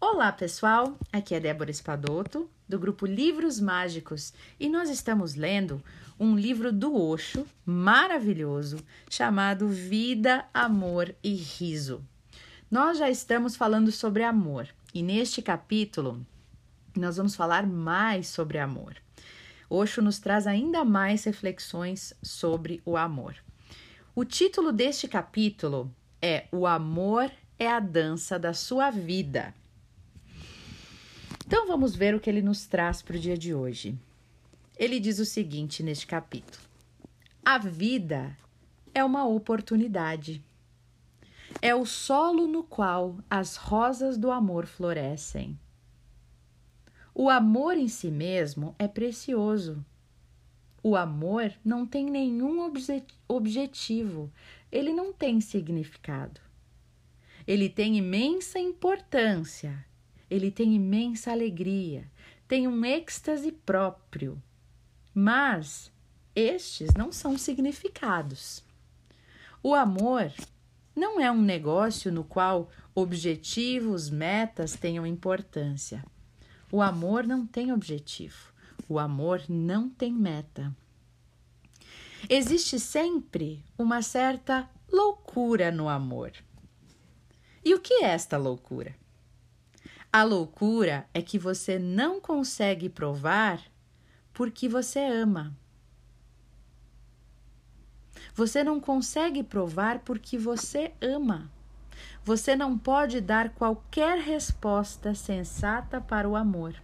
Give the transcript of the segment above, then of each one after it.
Olá, pessoal! Aqui é Débora Espadoto, do grupo Livros Mágicos, e nós estamos lendo um livro do Osho maravilhoso chamado Vida, Amor e Riso. Nós já estamos falando sobre amor e neste capítulo nós vamos falar mais sobre amor. Osho nos traz ainda mais reflexões sobre o amor. O título deste capítulo é O Amor é a Dança da Sua Vida. Então vamos ver o que ele nos traz para o dia de hoje. Ele diz o seguinte neste capítulo: A vida é uma oportunidade. É o solo no qual as rosas do amor florescem. O amor em si mesmo é precioso. O amor não tem nenhum obje objetivo, ele não tem significado. Ele tem imensa importância ele tem imensa alegria, tem um êxtase próprio. Mas estes não são significados. O amor não é um negócio no qual objetivos, metas tenham importância. O amor não tem objetivo. O amor não tem meta. Existe sempre uma certa loucura no amor. E o que é esta loucura? A loucura é que você não consegue provar porque você ama. Você não consegue provar porque você ama. Você não pode dar qualquer resposta sensata para o amor.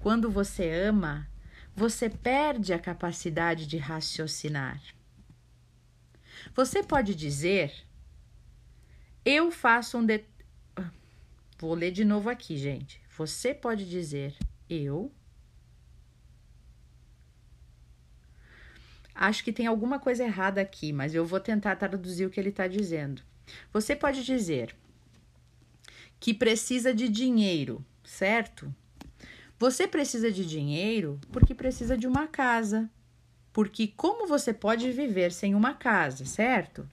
Quando você ama, você perde a capacidade de raciocinar. Você pode dizer: Eu faço um, de Vou ler de novo aqui, gente. Você pode dizer eu. Acho que tem alguma coisa errada aqui, mas eu vou tentar traduzir o que ele está dizendo. Você pode dizer que precisa de dinheiro, certo? Você precisa de dinheiro porque precisa de uma casa. Porque como você pode viver sem uma casa, certo?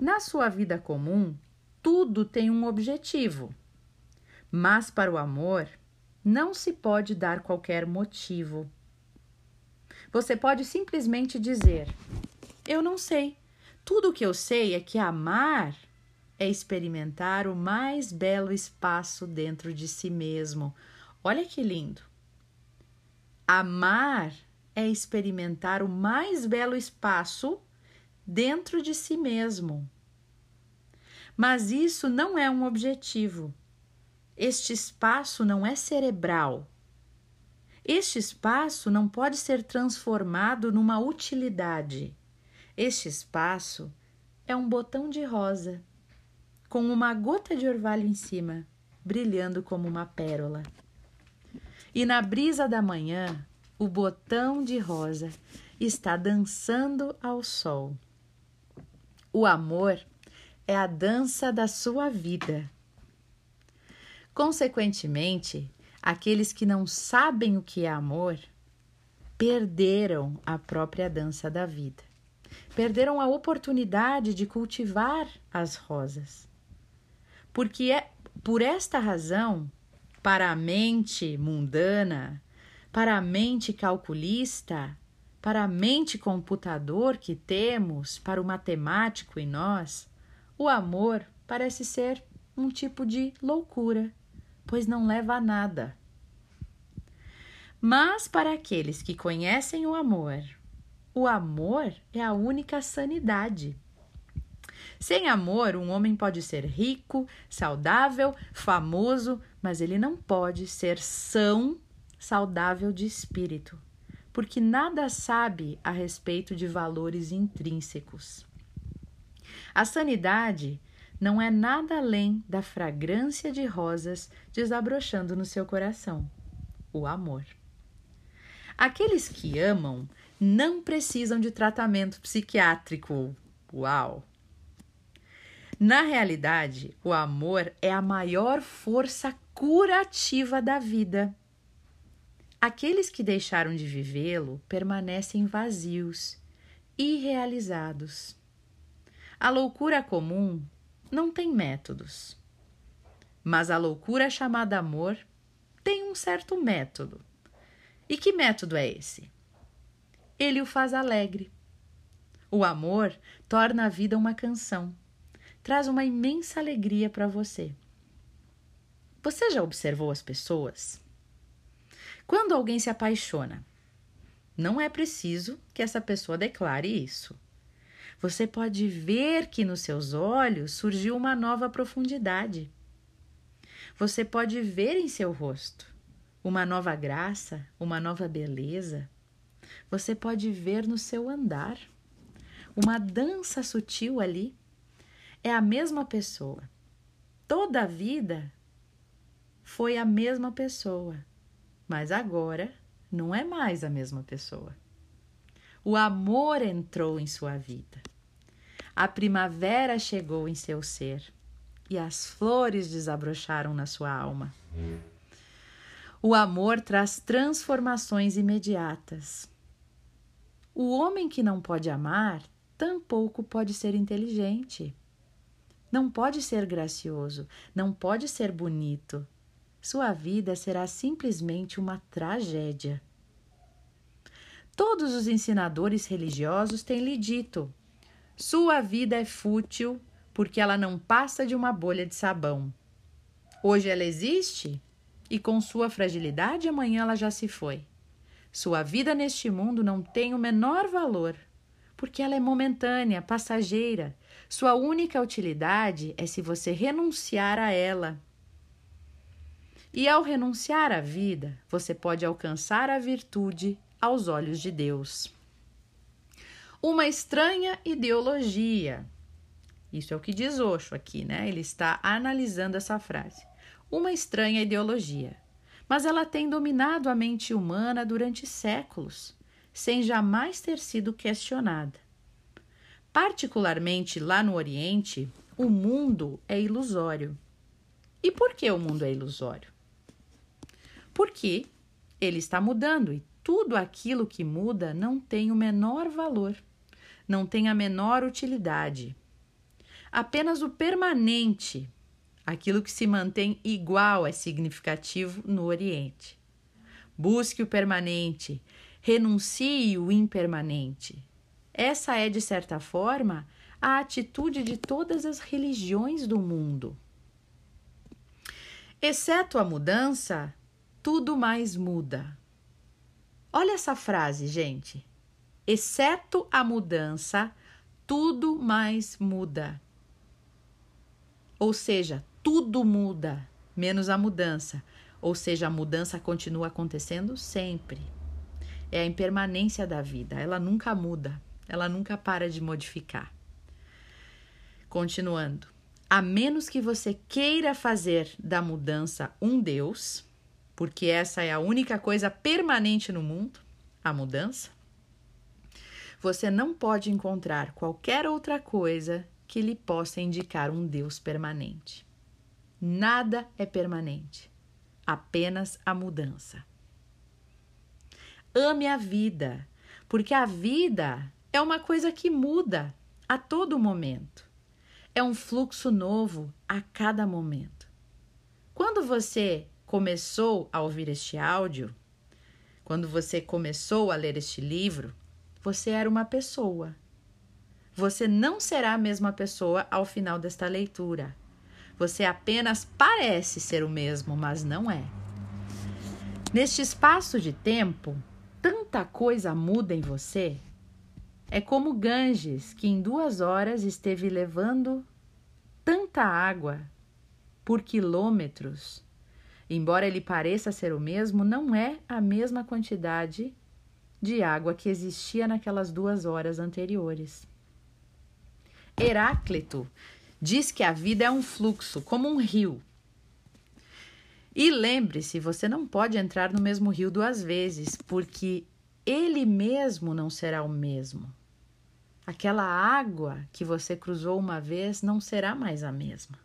Na sua vida comum, tudo tem um objetivo. Mas para o amor, não se pode dar qualquer motivo. Você pode simplesmente dizer: Eu não sei. Tudo o que eu sei é que amar é experimentar o mais belo espaço dentro de si mesmo. Olha que lindo! Amar é experimentar o mais belo espaço dentro de si mesmo. Mas isso não é um objetivo. Este espaço não é cerebral. Este espaço não pode ser transformado numa utilidade. Este espaço é um botão de rosa com uma gota de orvalho em cima, brilhando como uma pérola. E na brisa da manhã, o botão de rosa está dançando ao sol. O amor é a dança da sua vida. Consequentemente, aqueles que não sabem o que é amor perderam a própria dança da vida. Perderam a oportunidade de cultivar as rosas. Porque é por esta razão, para a mente mundana, para a mente calculista, para a mente computador que temos, para o matemático em nós, o amor parece ser um tipo de loucura pois não leva a nada. Mas para aqueles que conhecem o amor, o amor é a única sanidade. Sem amor, um homem pode ser rico, saudável, famoso, mas ele não pode ser são, saudável de espírito, porque nada sabe a respeito de valores intrínsecos. A sanidade não é nada além da fragrância de rosas desabrochando no seu coração o amor. Aqueles que amam não precisam de tratamento psiquiátrico. Uau! Na realidade, o amor é a maior força curativa da vida. Aqueles que deixaram de vivê-lo permanecem vazios, irrealizados. A loucura comum não tem métodos. Mas a loucura chamada amor tem um certo método. E que método é esse? Ele o faz alegre. O amor torna a vida uma canção, traz uma imensa alegria para você. Você já observou as pessoas? Quando alguém se apaixona, não é preciso que essa pessoa declare isso. Você pode ver que nos seus olhos surgiu uma nova profundidade. Você pode ver em seu rosto uma nova graça, uma nova beleza. Você pode ver no seu andar uma dança sutil ali. É a mesma pessoa. Toda a vida foi a mesma pessoa, mas agora não é mais a mesma pessoa. O amor entrou em sua vida. A primavera chegou em seu ser e as flores desabrocharam na sua alma. O amor traz transformações imediatas. O homem que não pode amar tampouco pode ser inteligente. Não pode ser gracioso, não pode ser bonito, sua vida será simplesmente uma tragédia. Todos os ensinadores religiosos têm lhe dito: sua vida é fútil porque ela não passa de uma bolha de sabão. Hoje ela existe e, com sua fragilidade, amanhã ela já se foi. Sua vida neste mundo não tem o menor valor, porque ela é momentânea, passageira. Sua única utilidade é se você renunciar a ela e ao renunciar à vida, você pode alcançar a virtude aos olhos de Deus. Uma estranha ideologia. Isso é o que diz Osho aqui, né? Ele está analisando essa frase. Uma estranha ideologia. Mas ela tem dominado a mente humana durante séculos, sem jamais ter sido questionada. Particularmente lá no Oriente, o mundo é ilusório. E por que o mundo é ilusório? porque ele está mudando e tudo aquilo que muda não tem o menor valor, não tem a menor utilidade. Apenas o permanente, aquilo que se mantém igual, é significativo no Oriente. Busque o permanente, renuncie o impermanente. Essa é, de certa forma, a atitude de todas as religiões do mundo. Exceto a mudança, tudo mais muda. Olha essa frase, gente. Exceto a mudança, tudo mais muda. Ou seja, tudo muda, menos a mudança. Ou seja, a mudança continua acontecendo sempre. É a impermanência da vida, ela nunca muda, ela nunca para de modificar. Continuando. A menos que você queira fazer da mudança um Deus, porque essa é a única coisa permanente no mundo a mudança. Você não pode encontrar qualquer outra coisa que lhe possa indicar um Deus permanente. Nada é permanente, apenas a mudança. Ame a vida, porque a vida é uma coisa que muda a todo momento. É um fluxo novo a cada momento. Quando você começou a ouvir este áudio, quando você começou a ler este livro, você era uma pessoa. Você não será a mesma pessoa ao final desta leitura. Você apenas parece ser o mesmo, mas não é. Neste espaço de tempo, tanta coisa muda em você. É como Ganges, que em duas horas esteve levando tanta água por quilômetros embora ele pareça ser o mesmo, não é a mesma quantidade de água que existia naquelas duas horas anteriores. Heráclito diz que a vida é um fluxo, como um rio. E lembre-se, você não pode entrar no mesmo rio duas vezes, porque ele mesmo não será o mesmo. Aquela água que você cruzou uma vez não será mais a mesma.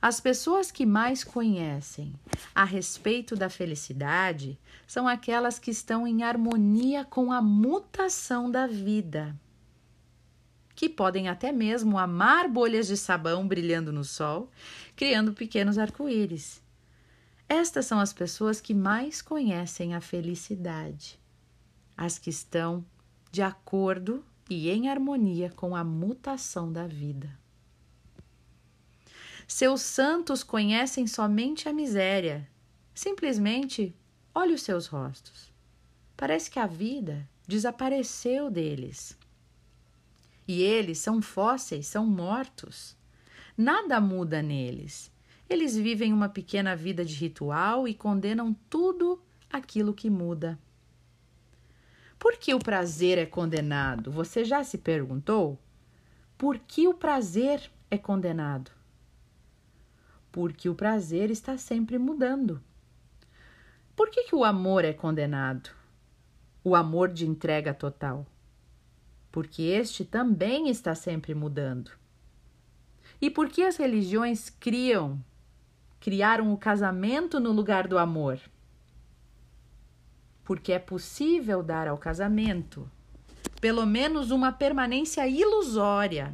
As pessoas que mais conhecem a respeito da felicidade são aquelas que estão em harmonia com a mutação da vida. que podem até mesmo amar bolhas de sabão brilhando no sol, criando pequenos arco-íris. Estas são as pessoas que mais conhecem a felicidade, as que estão de acordo e em harmonia com a mutação da vida. Seus santos conhecem somente a miséria. Simplesmente olhe os seus rostos. Parece que a vida desapareceu deles. E eles são fósseis, são mortos. Nada muda neles. Eles vivem uma pequena vida de ritual e condenam tudo aquilo que muda. Por que o prazer é condenado? Você já se perguntou? Por que o prazer é condenado? Porque o prazer está sempre mudando. Por que, que o amor é condenado? O amor de entrega total. Porque este também está sempre mudando. E por que as religiões criam, criaram o casamento no lugar do amor? porque é possível dar ao casamento pelo menos uma permanência ilusória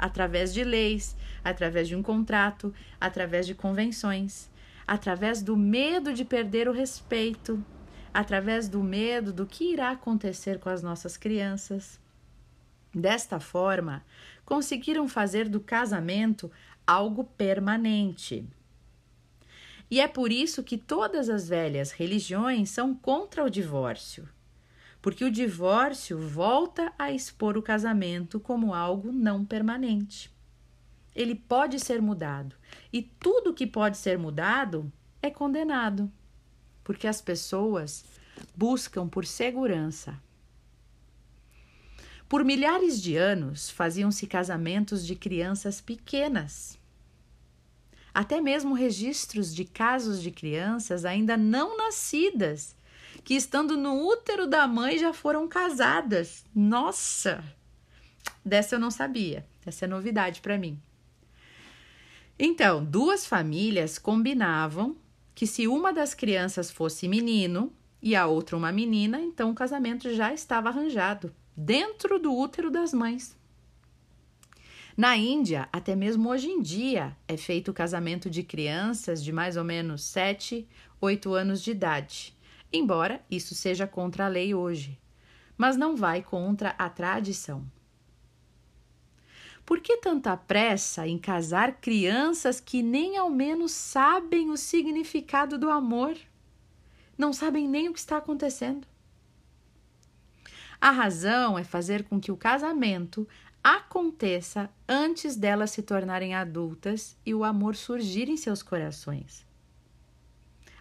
através de leis, através de um contrato, através de convenções, através do medo de perder o respeito, através do medo do que irá acontecer com as nossas crianças. Desta forma, conseguiram fazer do casamento algo permanente. E é por isso que todas as velhas religiões são contra o divórcio, porque o divórcio volta a expor o casamento como algo não permanente. Ele pode ser mudado, e tudo que pode ser mudado é condenado, porque as pessoas buscam por segurança. Por milhares de anos faziam-se casamentos de crianças pequenas até mesmo registros de casos de crianças ainda não nascidas, que estando no útero da mãe já foram casadas. Nossa! Dessa eu não sabia. Essa é novidade para mim. Então, duas famílias combinavam que se uma das crianças fosse menino e a outra uma menina, então o casamento já estava arranjado dentro do útero das mães. Na Índia, até mesmo hoje em dia, é feito o casamento de crianças de mais ou menos 7, 8 anos de idade, embora isso seja contra a lei hoje, mas não vai contra a tradição. Por que tanta pressa em casar crianças que nem ao menos sabem o significado do amor? Não sabem nem o que está acontecendo. A razão é fazer com que o casamento aconteça antes delas se tornarem adultas e o amor surgir em seus corações.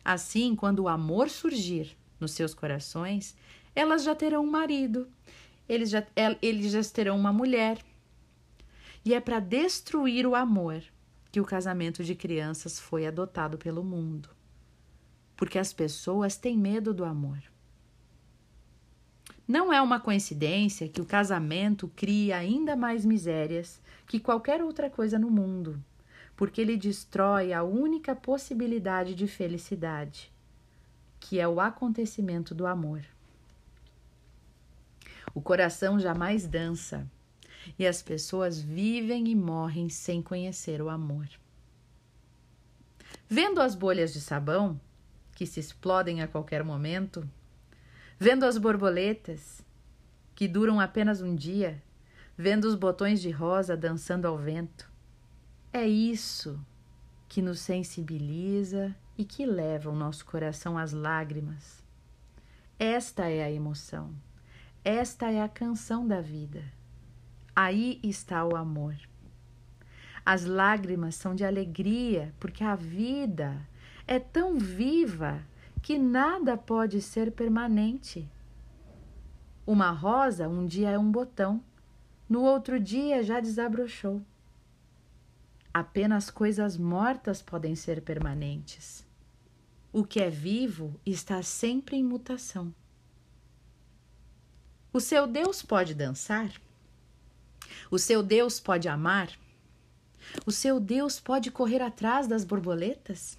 Assim, quando o amor surgir nos seus corações, elas já terão um marido, eles já, eles já terão uma mulher. E é para destruir o amor que o casamento de crianças foi adotado pelo mundo. Porque as pessoas têm medo do amor. Não é uma coincidência que o casamento crie ainda mais misérias que qualquer outra coisa no mundo, porque ele destrói a única possibilidade de felicidade, que é o acontecimento do amor. O coração jamais dança e as pessoas vivem e morrem sem conhecer o amor. Vendo as bolhas de sabão, que se explodem a qualquer momento, vendo as borboletas, que duram apenas um dia, vendo os botões de rosa dançando ao vento. É isso que nos sensibiliza e que leva o nosso coração às lágrimas. Esta é a emoção, esta é a canção da vida. Aí está o amor. As lágrimas são de alegria, porque a vida é tão viva que nada pode ser permanente. Uma rosa um dia é um botão, no outro dia já desabrochou. Apenas coisas mortas podem ser permanentes. O que é vivo está sempre em mutação. O seu Deus pode dançar? O seu Deus pode amar? O seu Deus pode correr atrás das borboletas?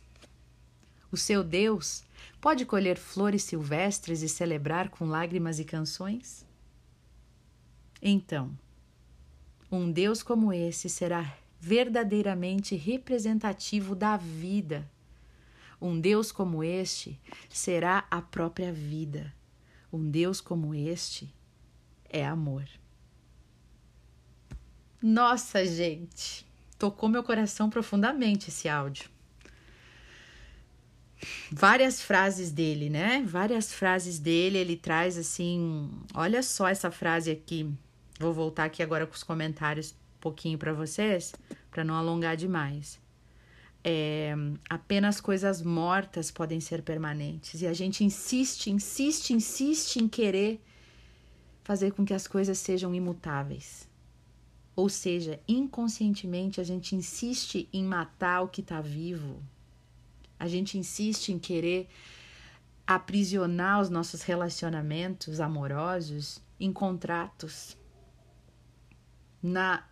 O seu Deus Pode colher flores silvestres e celebrar com lágrimas e canções? Então, Um Deus como esse será verdadeiramente representativo da vida. Um Deus como este será a própria vida. Um Deus como este é amor. Nossa, gente, tocou meu coração profundamente esse áudio. Várias frases dele, né? Várias frases dele, ele traz assim, olha só essa frase aqui. Vou voltar aqui agora com os comentários pouquinho para vocês, para não alongar demais. É, apenas coisas mortas podem ser permanentes. E a gente insiste, insiste, insiste em querer fazer com que as coisas sejam imutáveis. Ou seja, inconscientemente a gente insiste em matar o que está vivo. A gente insiste em querer aprisionar os nossos relacionamentos amorosos em contratos. Na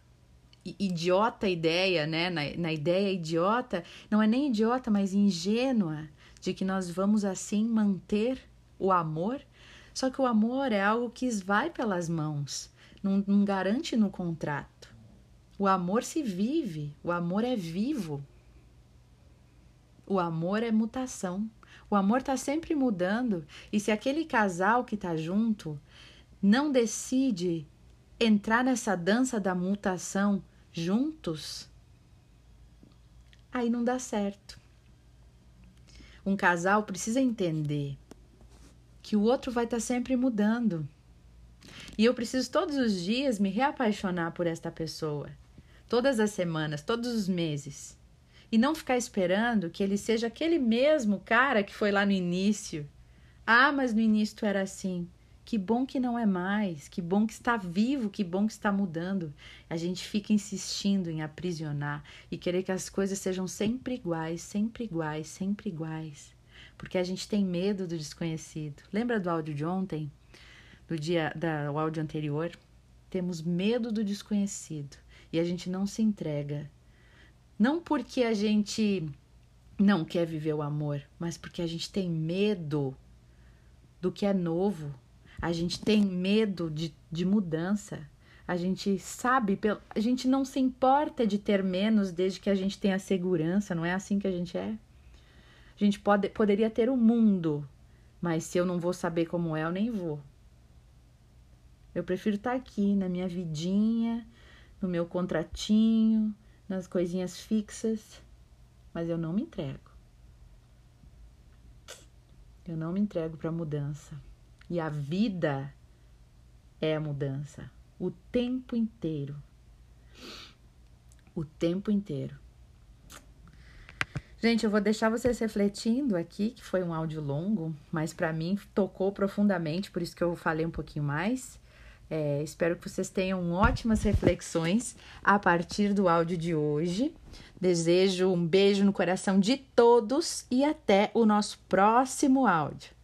idiota ideia, né? Na, na ideia idiota, não é nem idiota, mas ingênua, de que nós vamos assim manter o amor. Só que o amor é algo que vai pelas mãos não, não garante no contrato. O amor se vive, o amor é vivo. O amor é mutação. O amor está sempre mudando. E se aquele casal que está junto não decide entrar nessa dança da mutação juntos, aí não dá certo. Um casal precisa entender que o outro vai estar tá sempre mudando. E eu preciso todos os dias me reapaixonar por esta pessoa. Todas as semanas, todos os meses. E não ficar esperando que ele seja aquele mesmo cara que foi lá no início. Ah, mas no início tu era assim. Que bom que não é mais, que bom que está vivo, que bom que está mudando. A gente fica insistindo em aprisionar e querer que as coisas sejam sempre iguais, sempre iguais, sempre iguais. Porque a gente tem medo do desconhecido. Lembra do áudio de ontem? do dia da o áudio anterior, temos medo do desconhecido e a gente não se entrega. Não porque a gente não quer viver o amor, mas porque a gente tem medo do que é novo. A gente tem medo de, de mudança. A gente sabe, a gente não se importa de ter menos desde que a gente tenha segurança, não é assim que a gente é? A gente pode, poderia ter o mundo, mas se eu não vou saber como é, eu nem vou. Eu prefiro estar tá aqui na minha vidinha, no meu contratinho, nas coisinhas fixas, mas eu não me entrego. Eu não me entrego para mudança. E a vida é a mudança o tempo inteiro. O tempo inteiro. Gente, eu vou deixar vocês refletindo aqui, que foi um áudio longo, mas para mim tocou profundamente, por isso que eu falei um pouquinho mais. É, espero que vocês tenham ótimas reflexões a partir do áudio de hoje. Desejo um beijo no coração de todos e até o nosso próximo áudio.